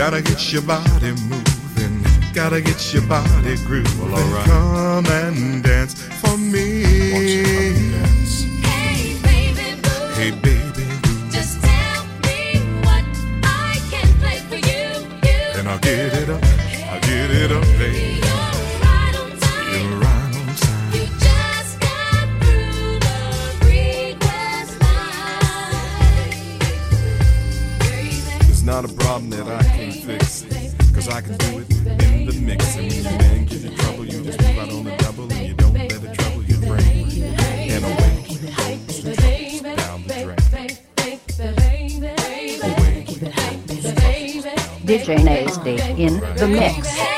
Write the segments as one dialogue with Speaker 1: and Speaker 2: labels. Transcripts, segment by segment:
Speaker 1: Gotta get your body moving. Gotta get your body grooving.
Speaker 2: Well, all right.
Speaker 1: Come and dance for me.
Speaker 3: Hey, baby Just tell me what I can play for you. you
Speaker 1: and I'll get it up. I'll get it up, baby.
Speaker 2: I can do it in the mix. And when trouble, you just keep out on the double and you don't let it trouble your brain. And away down the drain.
Speaker 4: DJ Naizdy in the mix.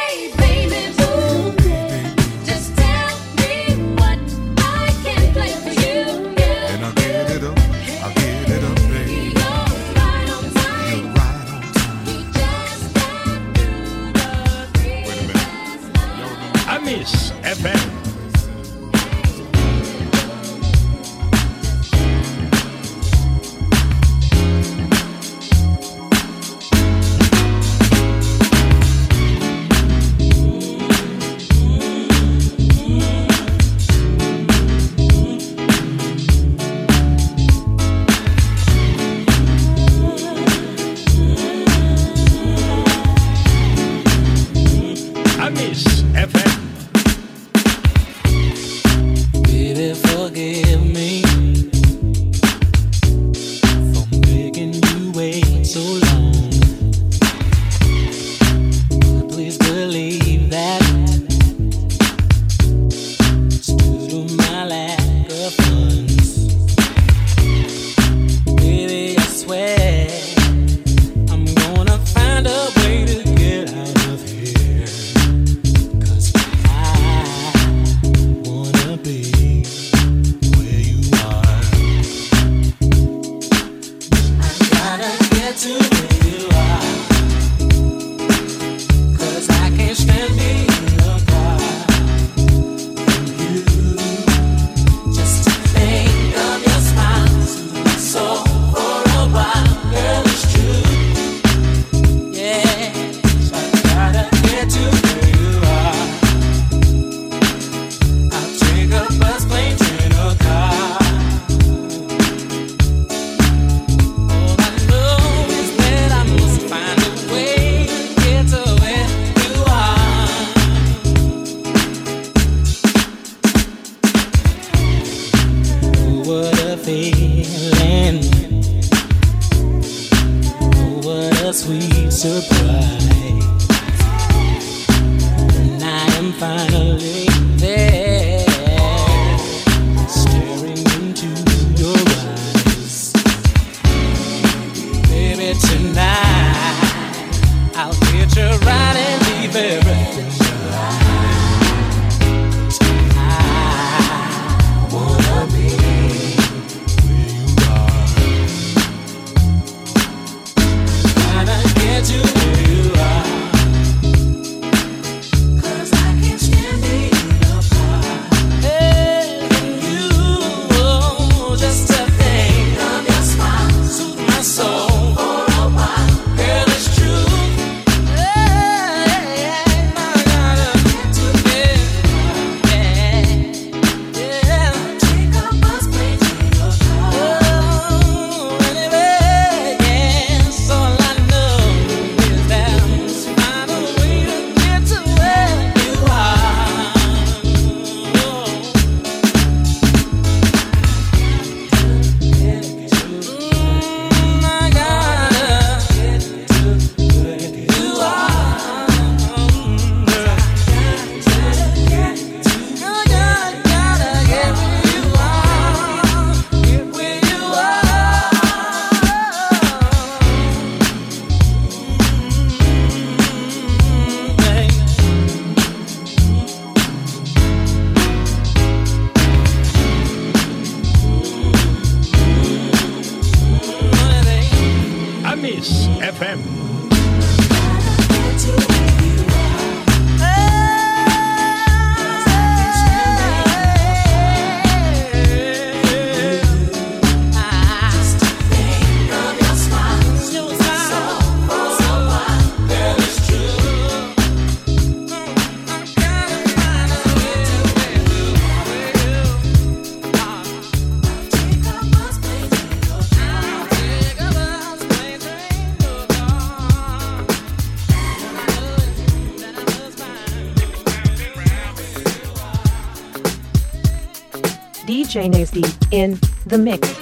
Speaker 5: In the mix.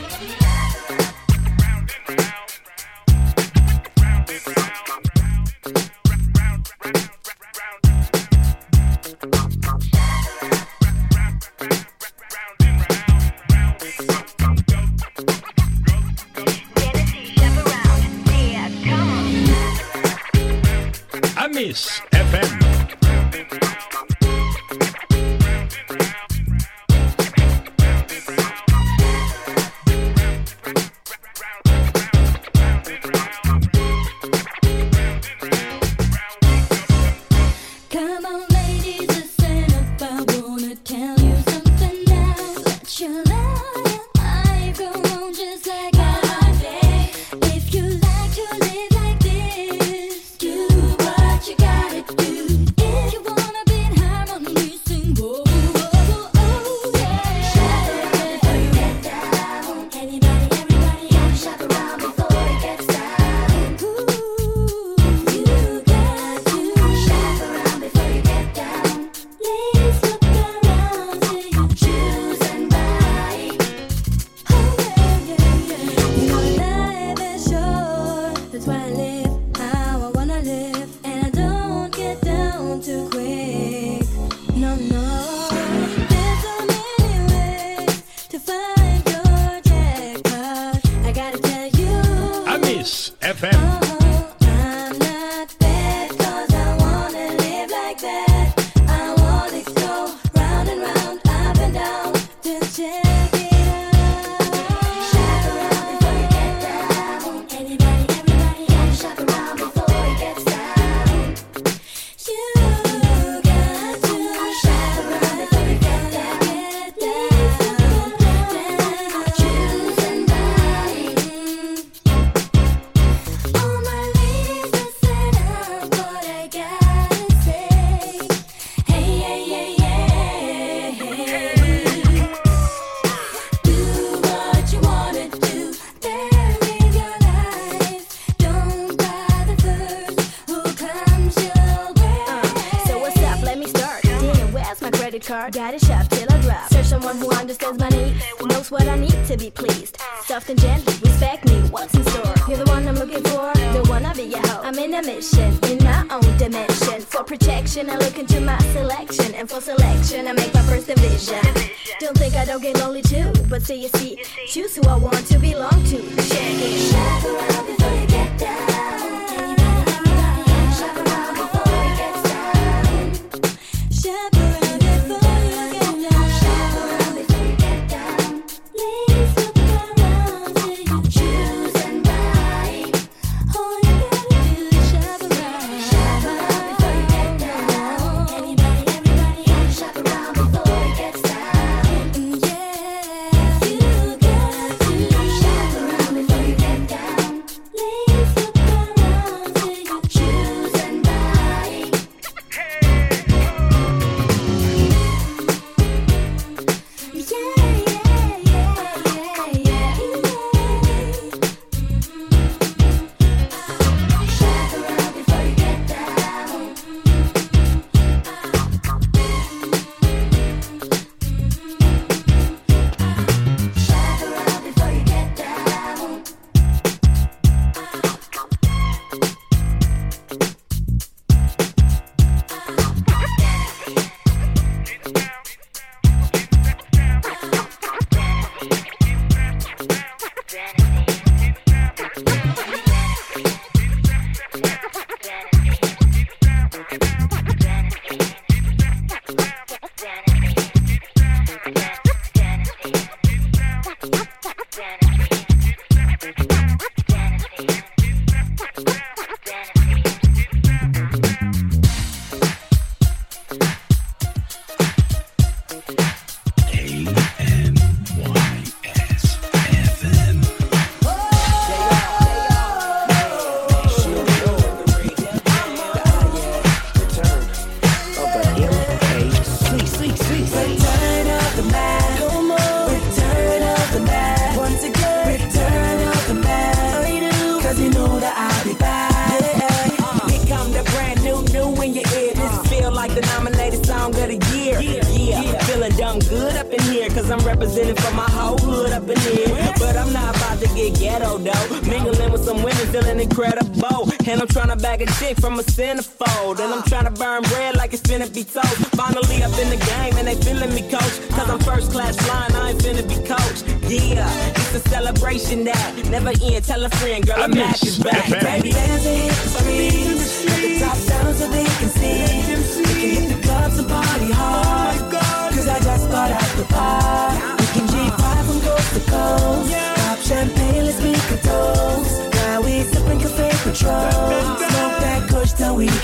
Speaker 6: Bag a chick from a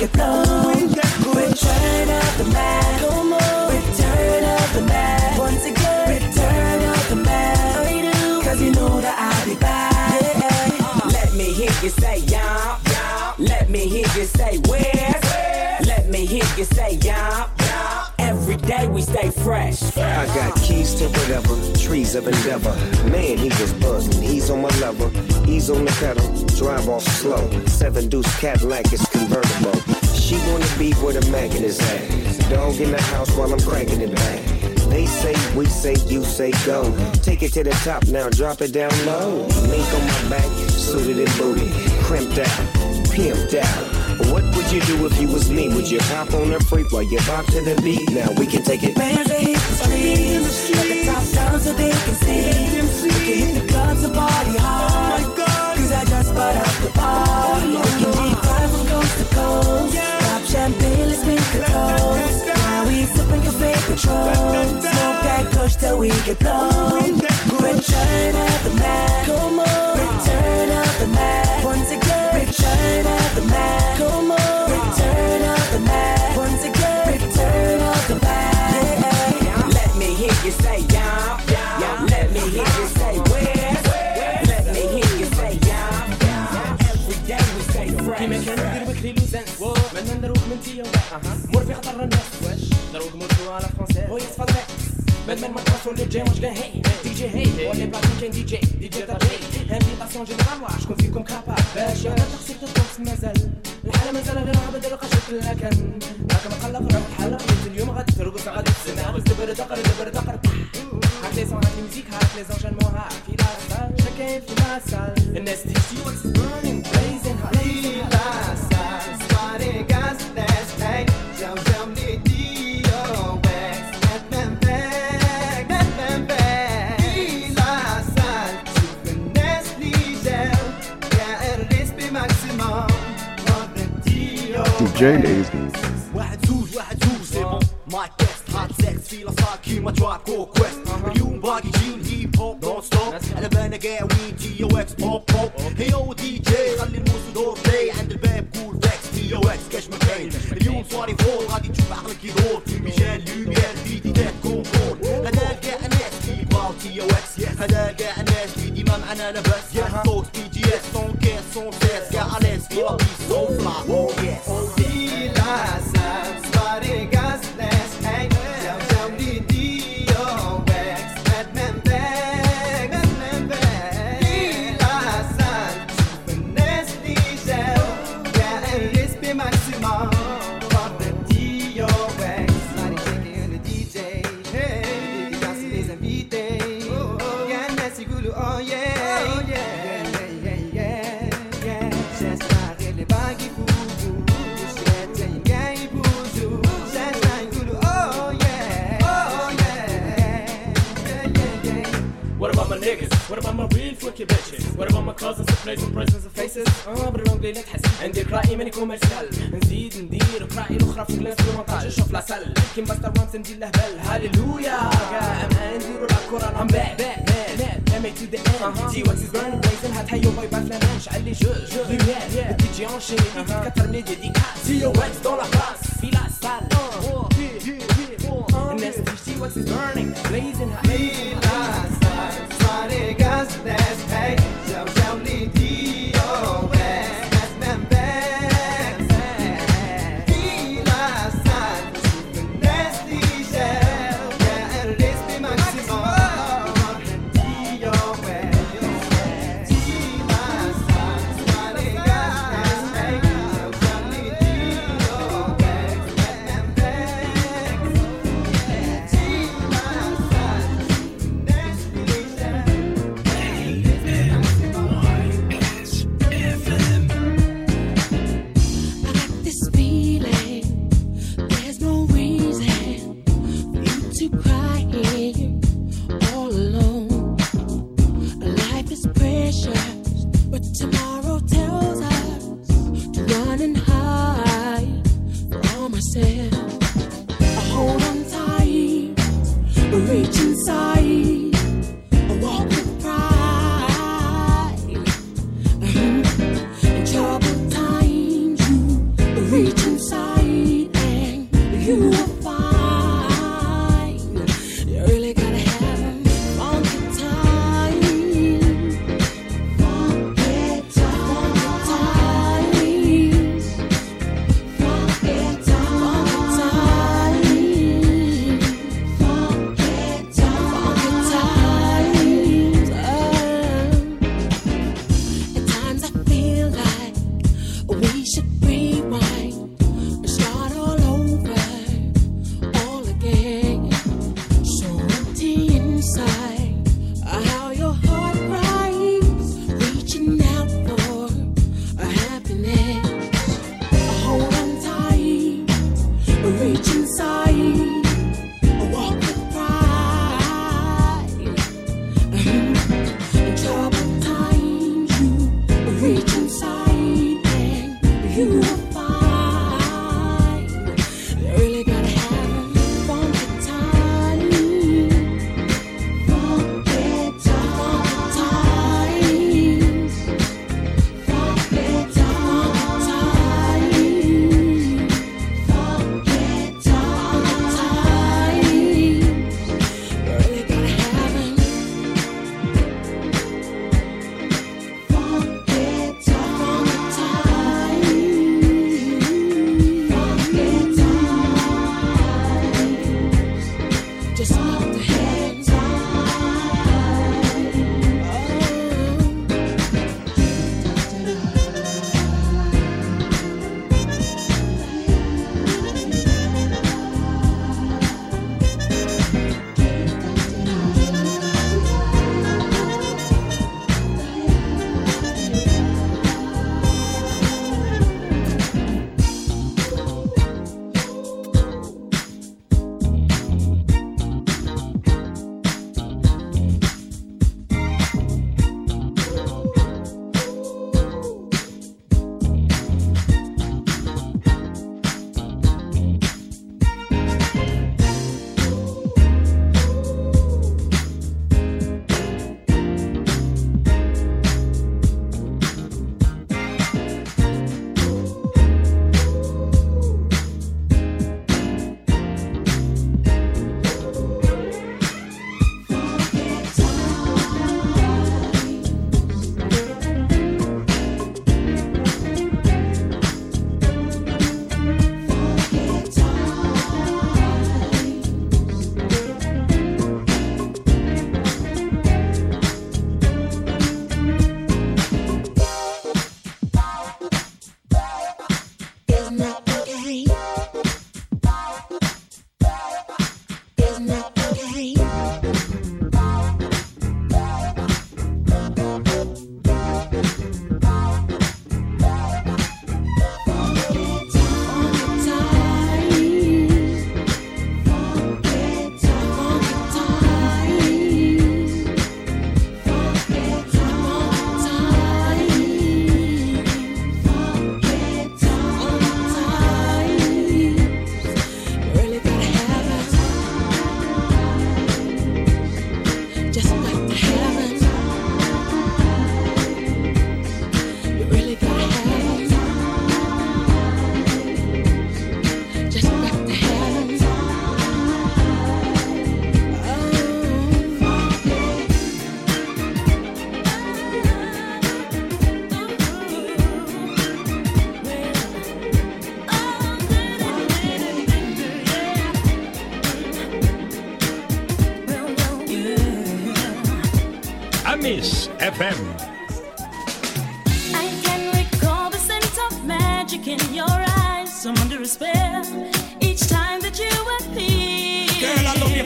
Speaker 6: get blown. Return of the man. Return of the man. Once again, return of the man. Cause you know that I'll be back. Let me hear you say yeah. Let me hear you say where. Let me hear you say yeah. Every day we stay fresh.
Speaker 7: I got keys to whatever, trees of endeavor. Man, he was buzzing. He's on my level, he's on the pedal. Drive off slow. Seven deuce Cadillac is convertible. She wanna be where the magnet is at. Dog in the house while I'm cranking it back. They say, we say, you say go. Take it to the top now, drop it down low. Mink on my back, suited and booty, crimped out, pimped out. What would you do if you was me? Would you hop on a freak while you bop to the beat? Now we can take it.
Speaker 6: Man, they hit the streets, let the top down so they can see. We can hit the clubs and party hard. Oh my Cause I just bought out the bar. Oh we can G5 from coast to coast. Pop champagne, let's make a toast. Now we sipping cafe Patrón. Smoke that kush till we get blown. Return of the man. Return of the man. Once again, return of
Speaker 8: Batman Macross, olho James Gunn, DJ Hey, olha pra quem DJ, DJ da J, ambientação geral, acho que eu fico como capaz. باش أنا تقصير تطوس مازال الحاله مازال غير عبد لو قشط لكن راك مقلق راك الحلق اليوم غادي ترقص غادي تسمع تبر تقر تبر تقر هاك لي سون هاك الميوزيك هاك لي زونجينمون هاك في لا سال شكاين في لا سال الناس تيجي واتس رانين كريزي
Speaker 2: DJ Lazy.
Speaker 8: 18 شوف لا سل. كي مبستر وامس ندير له بال هاليلويا قام نديرو لا كورة راهم باع باع باع ميك تو ذا اند دي وات از ران ريزن هات هيو باي باي فلامان شعل لي جو جو لوميير دي جي اون شين كتر مي ديديكاس سي يو واتس دون لا بلاص في لا سال الناس تشتي واتس
Speaker 3: از رانينج بليزن هات في لا سال
Speaker 9: صاري غاز ناس هاي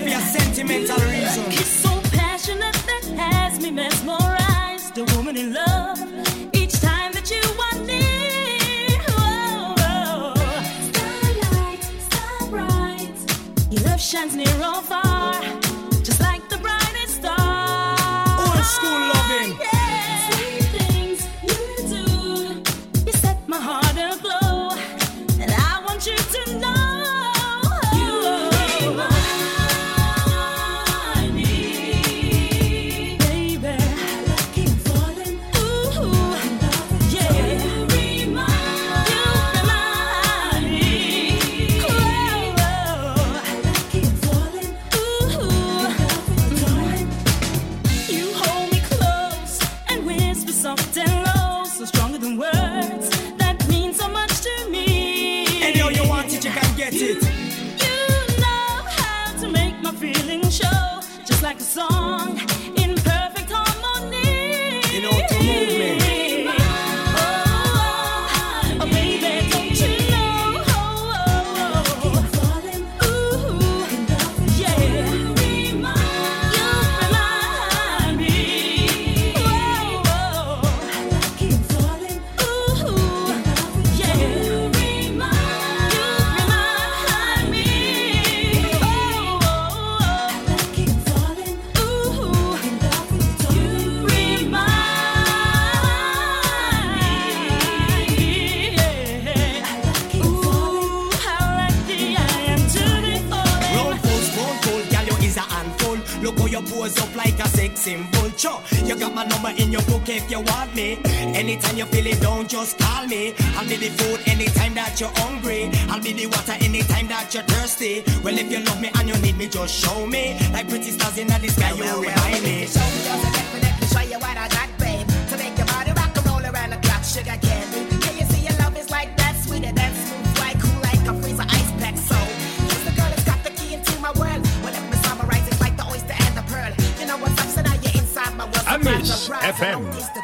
Speaker 9: for your sentimental reason.
Speaker 3: Kiss so passionate that has me mesmerized. The woman in love each time that you are near. Whoa, whoa. Starlight, star bright. Your love shines near or
Speaker 9: Anytime you feel it, don't just call me. I'll be the food anytime that you're hungry. I'll be the water anytime that you're thirsty. Well, if you love me and you need me, just show me. Like pretty stars in the sky, you remind me.
Speaker 10: Show me yours and definitely show you what I got, babe. To make your body rock and roll around the clock, sugar candy. Can you see your love is like that, sweeter than smooth, like cool like a freezer ice pack. So, here's the girl that's got the key into my world. Well, let me summarize it like the oyster and the pearl. You know what's up, so now you're inside my world.
Speaker 5: Amis
Speaker 10: Surprise, surprise.
Speaker 5: FM.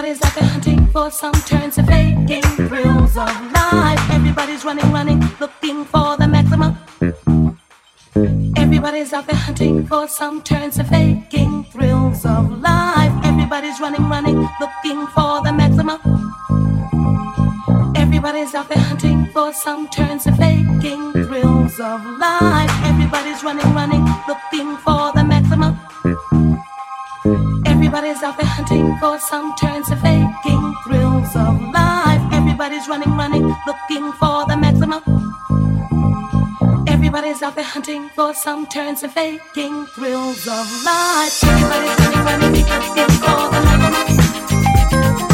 Speaker 11: Everybody's out there hunting for some turns and faking thrills of life. Everybody's running, running, looking for the maximum. Everybody's out there hunting for some turns and faking thrills of life. Everybody's running, running, looking for the maximum. Everybody's out there hunting for some turns and faking thrills of life. Everybody's running, running, looking for the maximum. Everybody's out there hunting for some turns and faking thrills of life. Everybody's running, running, looking for the maximum. Everybody's out there hunting for some turns and faking thrills of life. Everybody's running, running, looking for the maximum.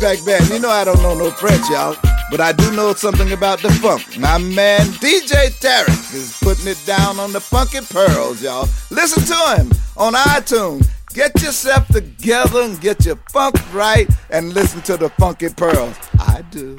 Speaker 12: Fatback Band. You know I don't know no French, y'all, but I do know something about the funk. My man DJ Tarek is putting it down on the funky pearls, y'all. Listen to him on iTunes.
Speaker 13: Get yourself together and get your funk right and listen to the Funky Pearls. I do.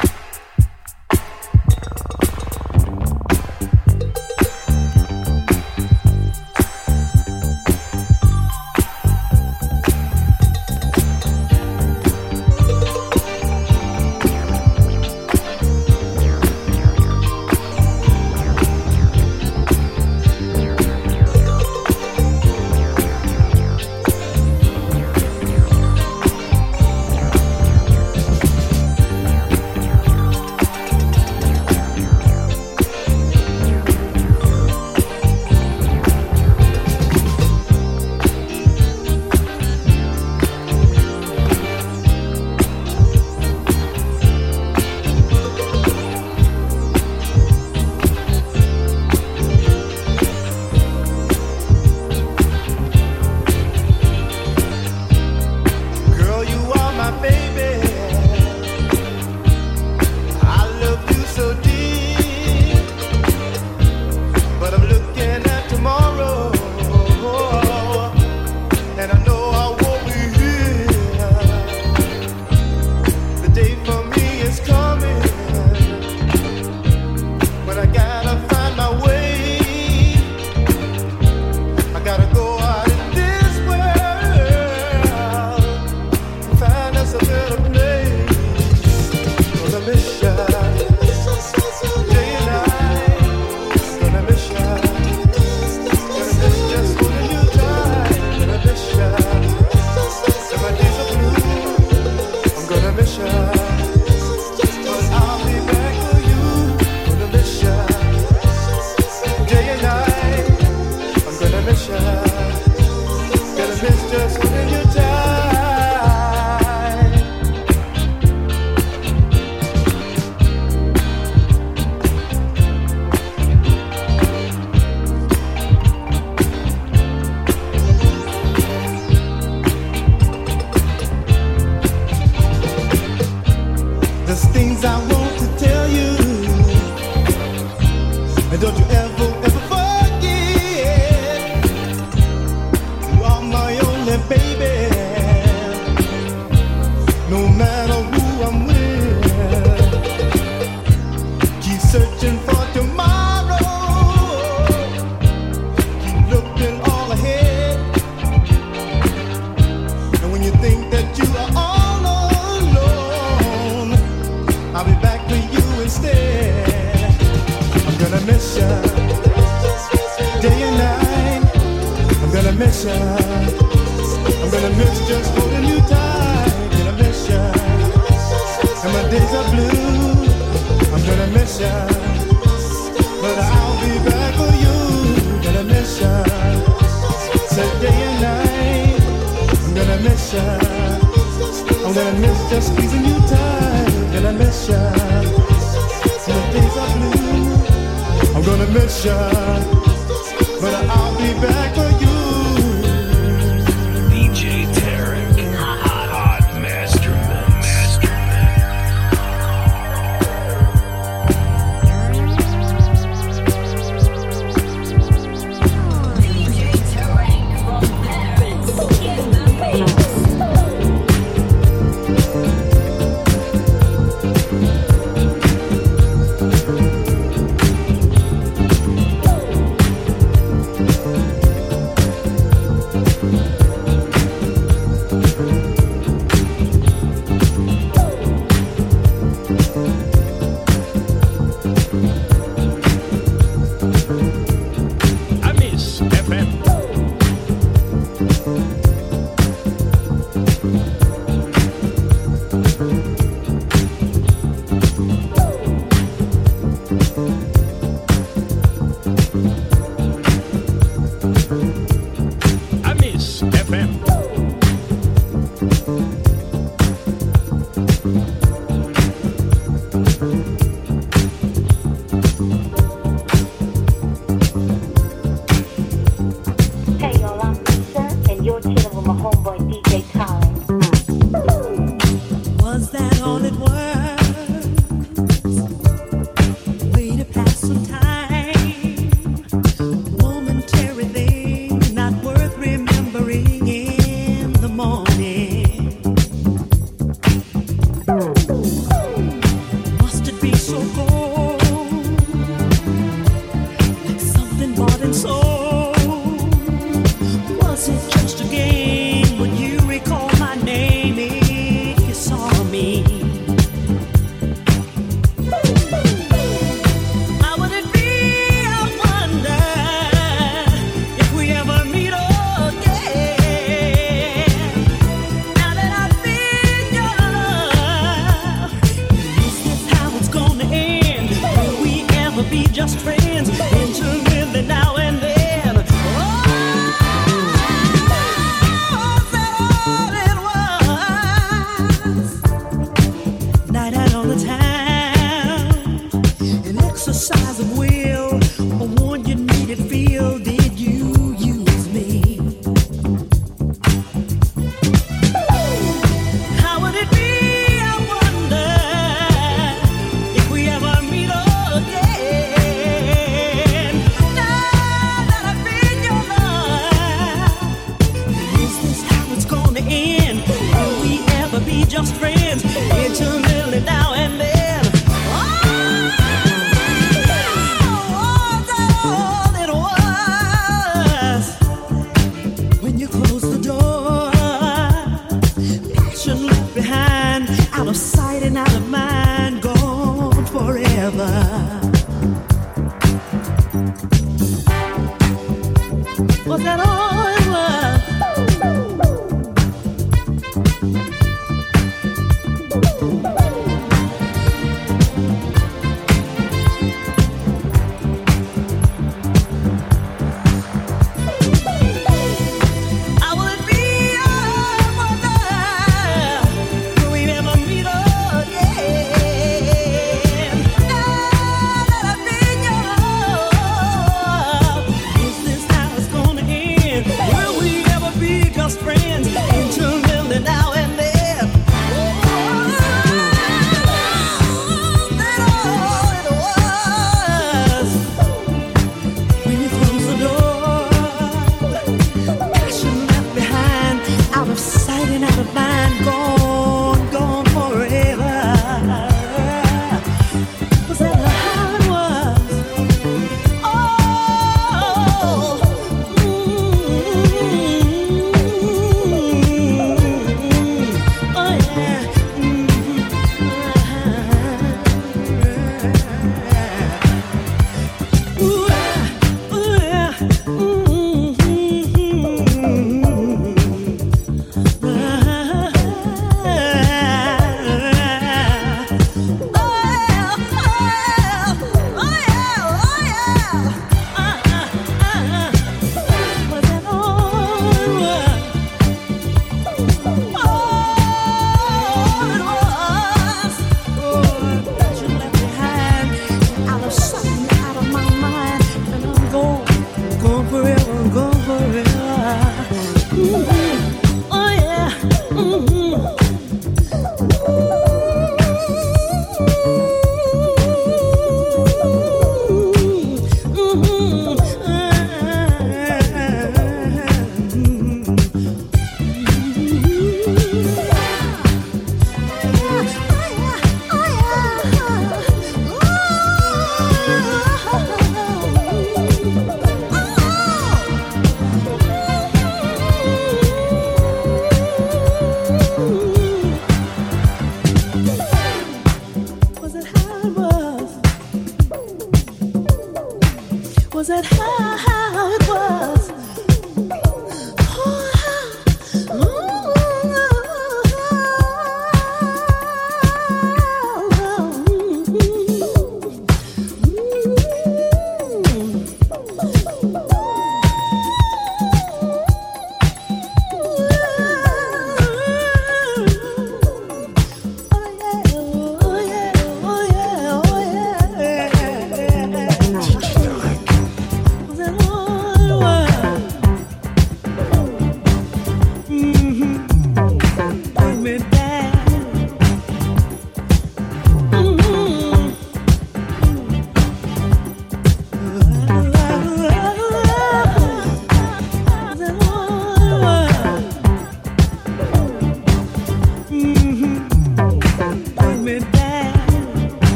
Speaker 14: just for